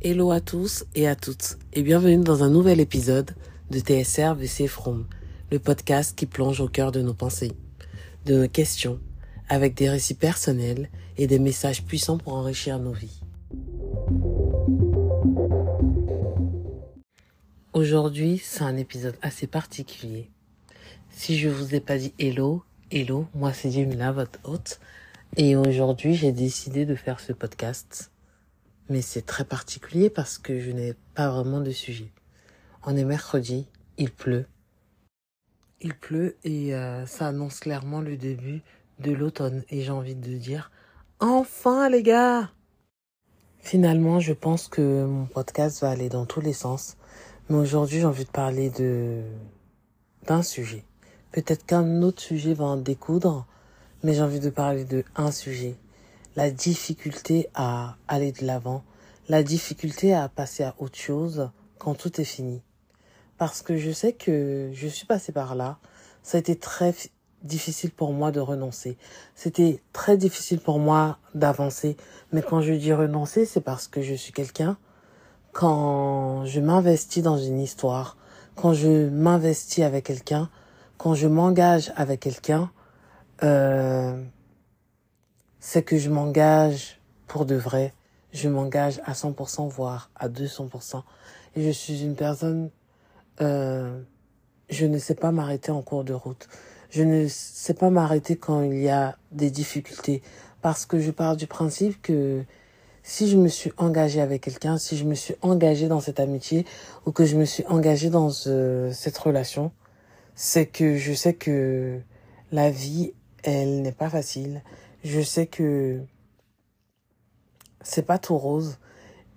Hello à tous et à toutes et bienvenue dans un nouvel épisode de TSR VC From, le podcast qui plonge au cœur de nos pensées, de nos questions, avec des récits personnels et des messages puissants pour enrichir nos vies. Aujourd'hui, c'est un épisode assez particulier. Si je vous ai pas dit hello, hello, moi c'est Jemila, votre hôte, et aujourd'hui j'ai décidé de faire ce podcast mais c'est très particulier parce que je n'ai pas vraiment de sujet. On est mercredi, il pleut. Il pleut et euh, ça annonce clairement le début de l'automne et j'ai envie de dire enfin les gars. Finalement, je pense que mon podcast va aller dans tous les sens, mais aujourd'hui j'ai envie de parler de d'un sujet. Peut-être qu'un autre sujet va en découdre, mais j'ai envie de parler de un sujet la difficulté à aller de l'avant, la difficulté à passer à autre chose quand tout est fini. Parce que je sais que je suis passée par là. Ça a été très difficile pour moi de renoncer. C'était très difficile pour moi d'avancer. Mais quand je dis renoncer, c'est parce que je suis quelqu'un. Quand je m'investis dans une histoire, quand je m'investis avec quelqu'un, quand je m'engage avec quelqu'un, euh, c'est que je m'engage pour de vrai. Je m'engage à 100%, voire à 200%. Et je suis une personne, euh, je ne sais pas m'arrêter en cours de route. Je ne sais pas m'arrêter quand il y a des difficultés. Parce que je pars du principe que si je me suis engagée avec quelqu'un, si je me suis engagée dans cette amitié ou que je me suis engagée dans euh, cette relation, c'est que je sais que la vie, elle n'est pas facile je sais que c'est pas tout rose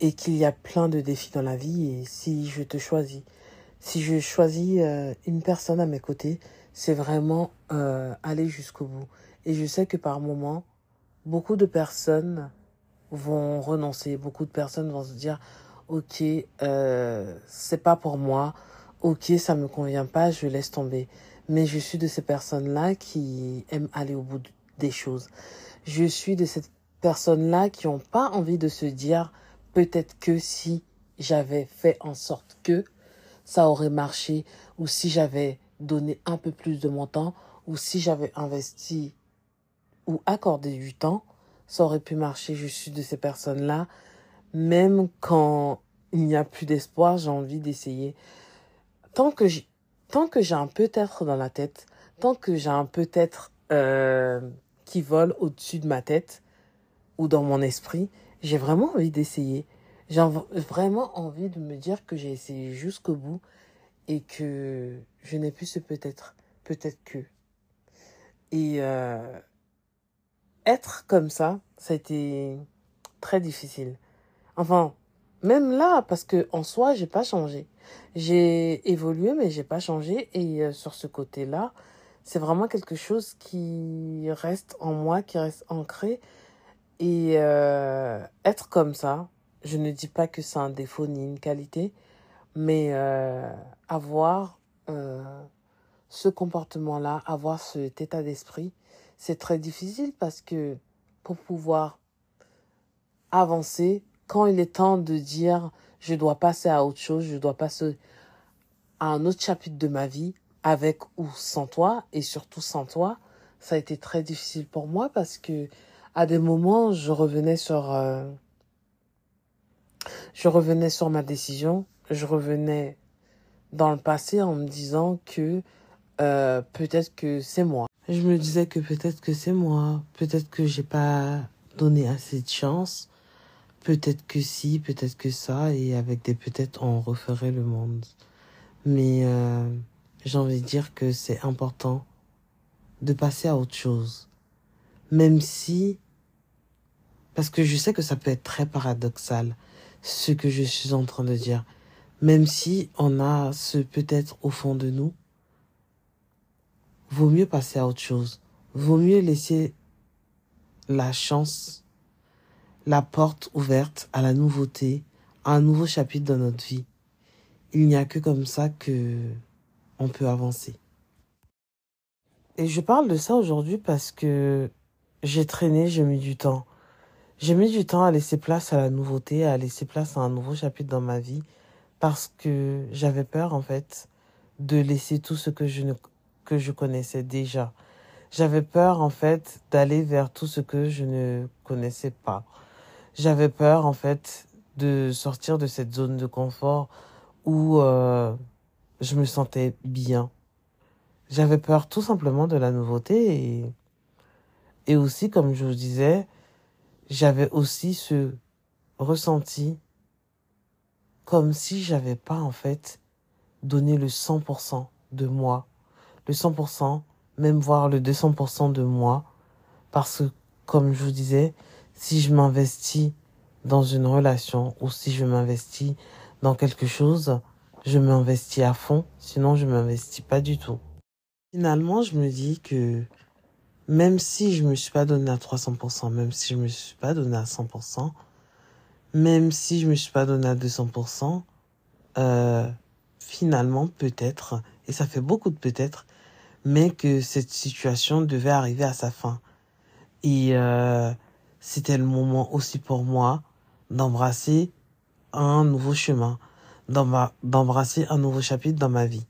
et qu'il y a plein de défis dans la vie et si je te choisis, si je choisis euh, une personne à mes côtés, c'est vraiment euh, aller jusqu'au bout. Et je sais que par moments, beaucoup de personnes vont renoncer, beaucoup de personnes vont se dire ok, euh, c'est pas pour moi, ok, ça me convient pas, je laisse tomber. Mais je suis de ces personnes-là qui aiment aller au bout des choses. Je suis de cette personne-là qui n'ont pas envie de se dire peut-être que si j'avais fait en sorte que ça aurait marché ou si j'avais donné un peu plus de mon temps ou si j'avais investi ou accordé du temps, ça aurait pu marcher. Je suis de ces personnes-là. Même quand il n'y a plus d'espoir, j'ai envie d'essayer. Tant que j'ai, tant que j'ai un peut-être dans la tête, tant que j'ai un peut-être euh, qui vole au-dessus de ma tête ou dans mon esprit, j'ai vraiment envie d'essayer. J'ai vraiment envie de me dire que j'ai essayé jusqu'au bout et que je n'ai plus ce peut-être, peut-être que. Et euh, être comme ça, ça a été très difficile. Enfin, même là, parce que en soi, j'ai pas changé. J'ai évolué, mais j'ai pas changé. Et euh, sur ce côté-là, c'est vraiment quelque chose qui reste en moi, qui reste ancré. Et euh, être comme ça, je ne dis pas que c'est un défaut ni une qualité, mais euh, avoir euh, ce comportement-là, avoir cet état d'esprit, c'est très difficile parce que pour pouvoir avancer, quand il est temps de dire je dois passer à autre chose, je dois passer à un autre chapitre de ma vie, avec ou sans toi, et surtout sans toi, ça a été très difficile pour moi parce que à des moments, je revenais sur, euh, je revenais sur ma décision, je revenais dans le passé en me disant que euh, peut-être que c'est moi. Je me disais que peut-être que c'est moi, peut-être que j'ai pas donné assez de chance, peut-être que si, peut-être que ça, et avec des peut-être on referait le monde. Mais euh, j'ai envie de dire que c'est important de passer à autre chose. Même si, parce que je sais que ça peut être très paradoxal, ce que je suis en train de dire. Même si on a ce peut-être au fond de nous, vaut mieux passer à autre chose. Vaut mieux laisser la chance, la porte ouverte à la nouveauté, à un nouveau chapitre dans notre vie. Il n'y a que comme ça que on peut avancer. Et je parle de ça aujourd'hui parce que j'ai traîné, j'ai mis du temps. j'ai mis du temps à laisser place à la nouveauté, à laisser place à un nouveau chapitre dans ma vie parce que j'avais peur en fait de laisser tout ce que je ne que je connaissais déjà. J'avais peur en fait d'aller vers tout ce que je ne connaissais pas. J'avais peur en fait de sortir de cette zone de confort où euh, je me sentais bien. J'avais peur tout simplement de la nouveauté et, et aussi, comme je vous disais, j'avais aussi ce ressenti comme si j'avais pas en fait donné le 100% de moi, le 100%, même voir le 200% de moi, parce que, comme je vous disais, si je m'investis dans une relation ou si je m'investis dans quelque chose, je m'investis à fond, sinon je m'investis pas du tout. Finalement, je me dis que même si je me suis pas donné à 300%, même si je me suis pas donné à 100%, même si je me suis pas donné à 200%, euh, finalement, peut-être, et ça fait beaucoup de peut-être, mais que cette situation devait arriver à sa fin. Et euh, c'était le moment aussi pour moi d'embrasser un nouveau chemin, d'embrasser un nouveau chapitre dans ma vie.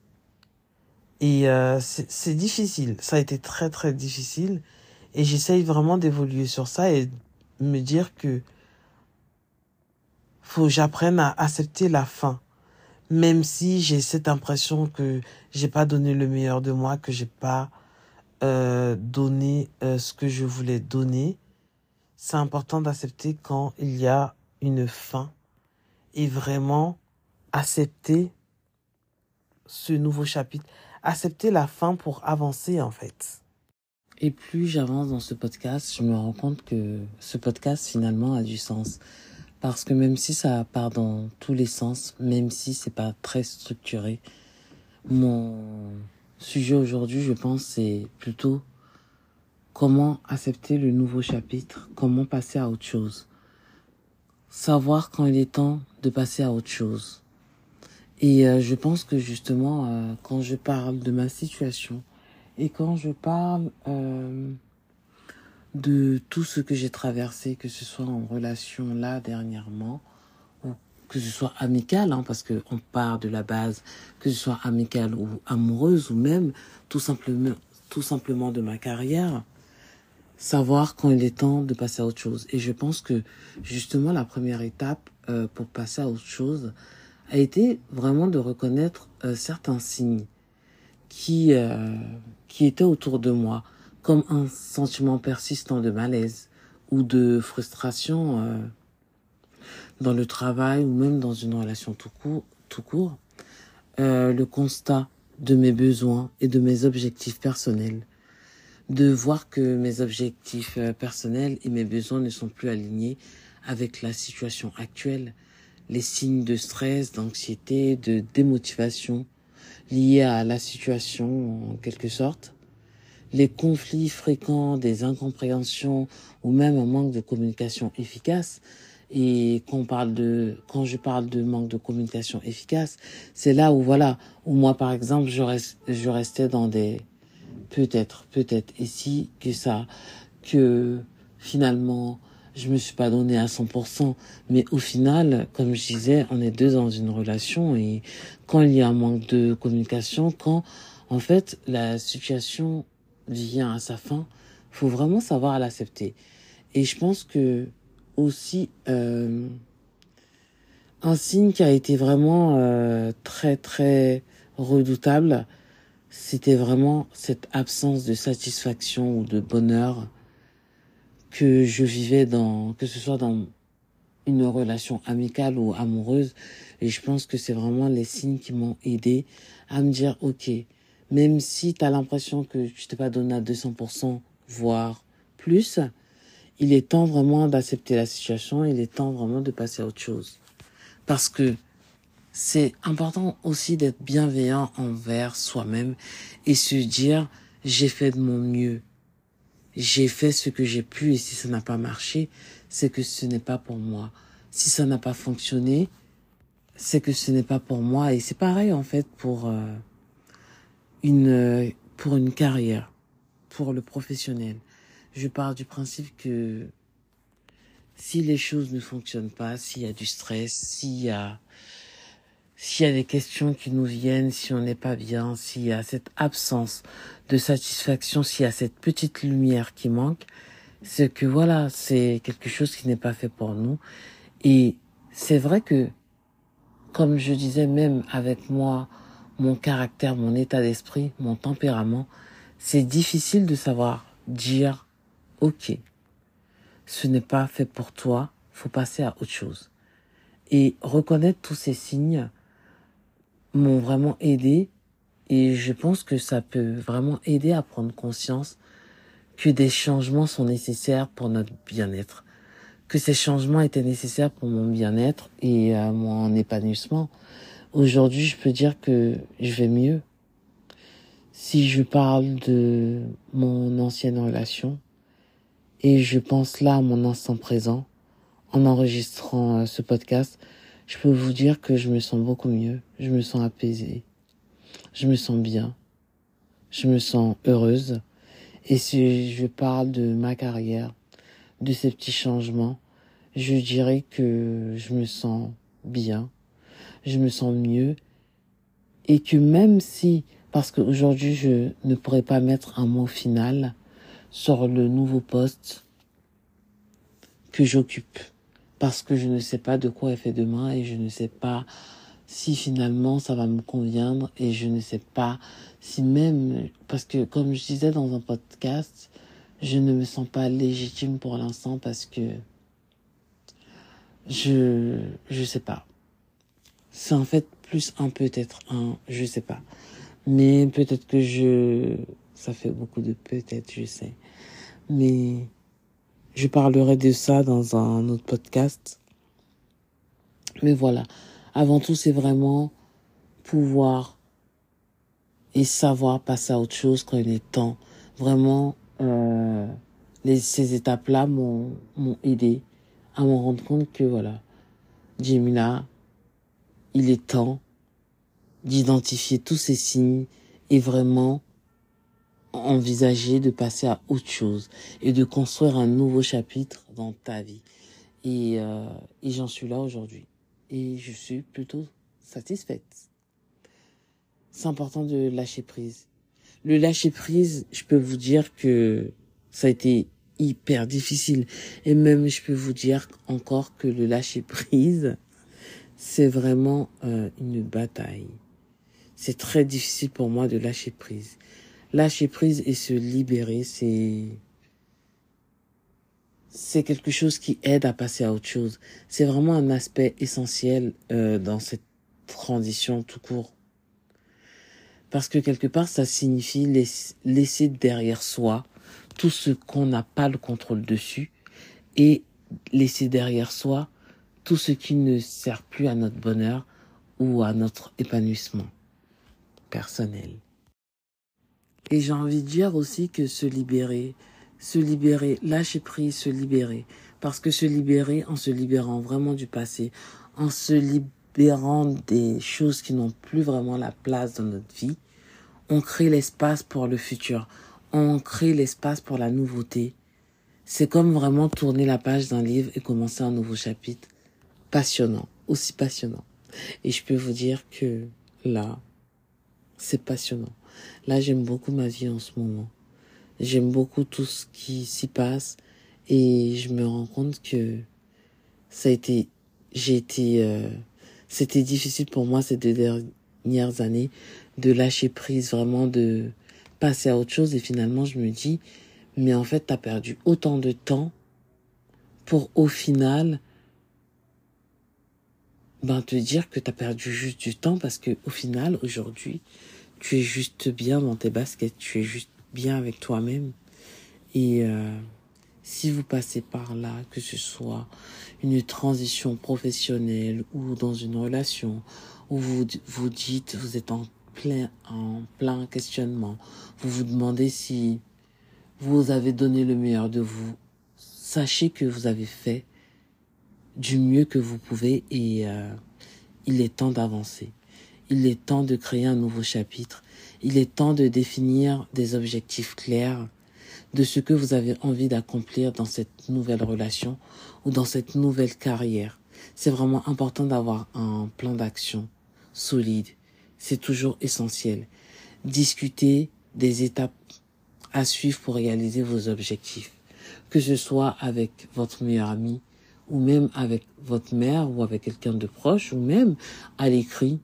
Et euh, c'est difficile, ça a été très très difficile. Et j'essaye vraiment d'évoluer sur ça et me dire que faut j'apprenne à accepter la fin. Même si j'ai cette impression que j'ai pas donné le meilleur de moi, que j'ai pas euh, donné euh, ce que je voulais donner, c'est important d'accepter quand il y a une fin et vraiment accepter ce nouveau chapitre, accepter la fin pour avancer en fait. Et plus j'avance dans ce podcast, je me rends compte que ce podcast finalement a du sens. Parce que même si ça part dans tous les sens, même si c'est pas très structuré, mon sujet aujourd'hui, je pense, c'est plutôt comment accepter le nouveau chapitre, comment passer à autre chose. Savoir quand il est temps de passer à autre chose. Et euh, je pense que justement, euh, quand je parle de ma situation et quand je parle euh, de tout ce que j'ai traversé, que ce soit en relation là dernièrement, ou que ce soit amical, hein, parce qu'on part de la base, que ce soit amical ou amoureuse, ou même tout simplement, tout simplement de ma carrière, savoir quand il est temps de passer à autre chose. Et je pense que justement la première étape pour passer à autre chose, a été vraiment de reconnaître euh, certains signes qui, euh, qui étaient autour de moi, comme un sentiment persistant de malaise ou de frustration euh, dans le travail ou même dans une relation tout court, tout court. Le constat de mes besoins et de mes objectifs personnels, de voir que mes objectifs personnels et mes besoins ne sont plus alignés avec la situation actuelle, les signes de stress, d'anxiété, de démotivation liés à la situation en quelque sorte, les conflits fréquents, des incompréhensions ou même un manque de communication efficace. Et quand on parle de, quand je parle de manque de communication efficace, c'est là où voilà, où moi par exemple, je, restais dans des peut-être, peut-être, si que ça, que finalement je me suis pas donné à 100%, mais au final, comme je disais, on est deux dans une relation et quand il y a un manque de communication, quand en fait la situation vient à sa fin, faut vraiment savoir l'accepter. Et je pense que aussi euh, un signe qui a été vraiment euh, très très redoutable, c'était vraiment cette absence de satisfaction ou de bonheur que je vivais dans, que ce soit dans une relation amicale ou amoureuse. Et je pense que c'est vraiment les signes qui m'ont aidé à me dire, OK, même si tu as l'impression que tu t'es pas donné à 200%, voire plus, il est temps vraiment d'accepter la situation, il est temps vraiment de passer à autre chose. Parce que c'est important aussi d'être bienveillant envers soi-même et se dire, j'ai fait de mon mieux j'ai fait ce que j'ai pu et si ça n'a pas marché, c'est que ce n'est pas pour moi. Si ça n'a pas fonctionné, c'est que ce n'est pas pour moi et c'est pareil en fait pour euh, une pour une carrière, pour le professionnel. Je pars du principe que si les choses ne fonctionnent pas, s'il y a du stress, s'il y a s'il y a des questions qui nous viennent, si on n'est pas bien, s'il y a cette absence de satisfaction, s'il y a cette petite lumière qui manque, c'est que voilà, c'est quelque chose qui n'est pas fait pour nous. Et c'est vrai que, comme je disais même avec moi, mon caractère, mon état d'esprit, mon tempérament, c'est difficile de savoir dire, ok, ce n'est pas fait pour toi, faut passer à autre chose. Et reconnaître tous ces signes, m'ont vraiment aidé et je pense que ça peut vraiment aider à prendre conscience que des changements sont nécessaires pour notre bien-être, que ces changements étaient nécessaires pour mon bien-être et mon épanouissement. Aujourd'hui, je peux dire que je vais mieux. Si je parle de mon ancienne relation et je pense là à mon instant présent en enregistrant euh, ce podcast, je peux vous dire que je me sens beaucoup mieux, je me sens apaisée, je me sens bien, je me sens heureuse. Et si je parle de ma carrière, de ces petits changements, je dirais que je me sens bien, je me sens mieux, et que même si, parce qu'aujourd'hui je ne pourrais pas mettre un mot final sur le nouveau poste que j'occupe, parce que je ne sais pas de quoi est fait demain et je ne sais pas si finalement ça va me conviendre et je ne sais pas si même parce que comme je disais dans un podcast, je ne me sens pas légitime pour l'instant parce que je je sais pas. C'est en fait plus un peut-être un, je sais pas. Mais peut-être que je ça fait beaucoup de peut-être, je sais. Mais je parlerai de ça dans un autre podcast. Mais voilà, avant tout, c'est vraiment pouvoir et savoir passer à autre chose quand il est temps. Vraiment, euh, les, ces étapes-là m'ont aidé à me rendre compte que voilà, Jimina, il est temps d'identifier tous ces signes et vraiment envisager de passer à autre chose et de construire un nouveau chapitre dans ta vie. Et, euh, et j'en suis là aujourd'hui. Et je suis plutôt satisfaite. C'est important de lâcher prise. Le lâcher prise, je peux vous dire que ça a été hyper difficile. Et même, je peux vous dire encore que le lâcher prise, c'est vraiment euh, une bataille. C'est très difficile pour moi de lâcher prise. Lâcher prise et se libérer, c'est c'est quelque chose qui aide à passer à autre chose. C'est vraiment un aspect essentiel euh, dans cette transition tout court. Parce que quelque part, ça signifie laisser derrière soi tout ce qu'on n'a pas le contrôle dessus et laisser derrière soi tout ce qui ne sert plus à notre bonheur ou à notre épanouissement personnel. Et j'ai envie de dire aussi que se libérer, se libérer, lâcher prise, se libérer. Parce que se libérer, en se libérant vraiment du passé, en se libérant des choses qui n'ont plus vraiment la place dans notre vie, on crée l'espace pour le futur. On crée l'espace pour la nouveauté. C'est comme vraiment tourner la page d'un livre et commencer un nouveau chapitre. Passionnant, aussi passionnant. Et je peux vous dire que là, c'est passionnant. Là, j'aime beaucoup ma vie en ce moment. J'aime beaucoup tout ce qui s'y passe et je me rends compte que ça a été, j'ai été, euh, c'était difficile pour moi ces deux dernières années de lâcher prise, vraiment de passer à autre chose et finalement je me dis, mais en fait, t'as perdu autant de temps pour au final, ben, te dire que t'as perdu juste du temps parce que au final, aujourd'hui, tu es juste bien dans tes baskets, tu es juste bien avec toi-même. Et euh, si vous passez par là, que ce soit une transition professionnelle ou dans une relation où vous vous dites, vous êtes en plein, en plein questionnement, vous vous demandez si vous avez donné le meilleur de vous, sachez que vous avez fait du mieux que vous pouvez et euh, il est temps d'avancer. Il est temps de créer un nouveau chapitre. Il est temps de définir des objectifs clairs, de ce que vous avez envie d'accomplir dans cette nouvelle relation ou dans cette nouvelle carrière. C'est vraiment important d'avoir un plan d'action solide. C'est toujours essentiel. Discuter des étapes à suivre pour réaliser vos objectifs. Que ce soit avec votre meilleur ami ou même avec votre mère ou avec quelqu'un de proche ou même à l'écrit.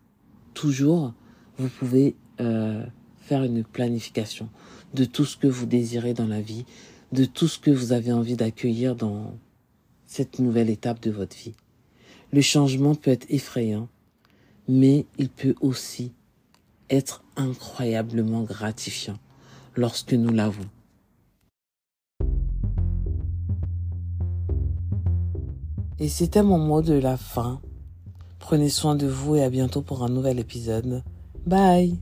Toujours, vous pouvez euh, faire une planification de tout ce que vous désirez dans la vie, de tout ce que vous avez envie d'accueillir dans cette nouvelle étape de votre vie. Le changement peut être effrayant, mais il peut aussi être incroyablement gratifiant lorsque nous l'avons. Et c'était mon mot de la fin. Prenez soin de vous et à bientôt pour un nouvel épisode. Bye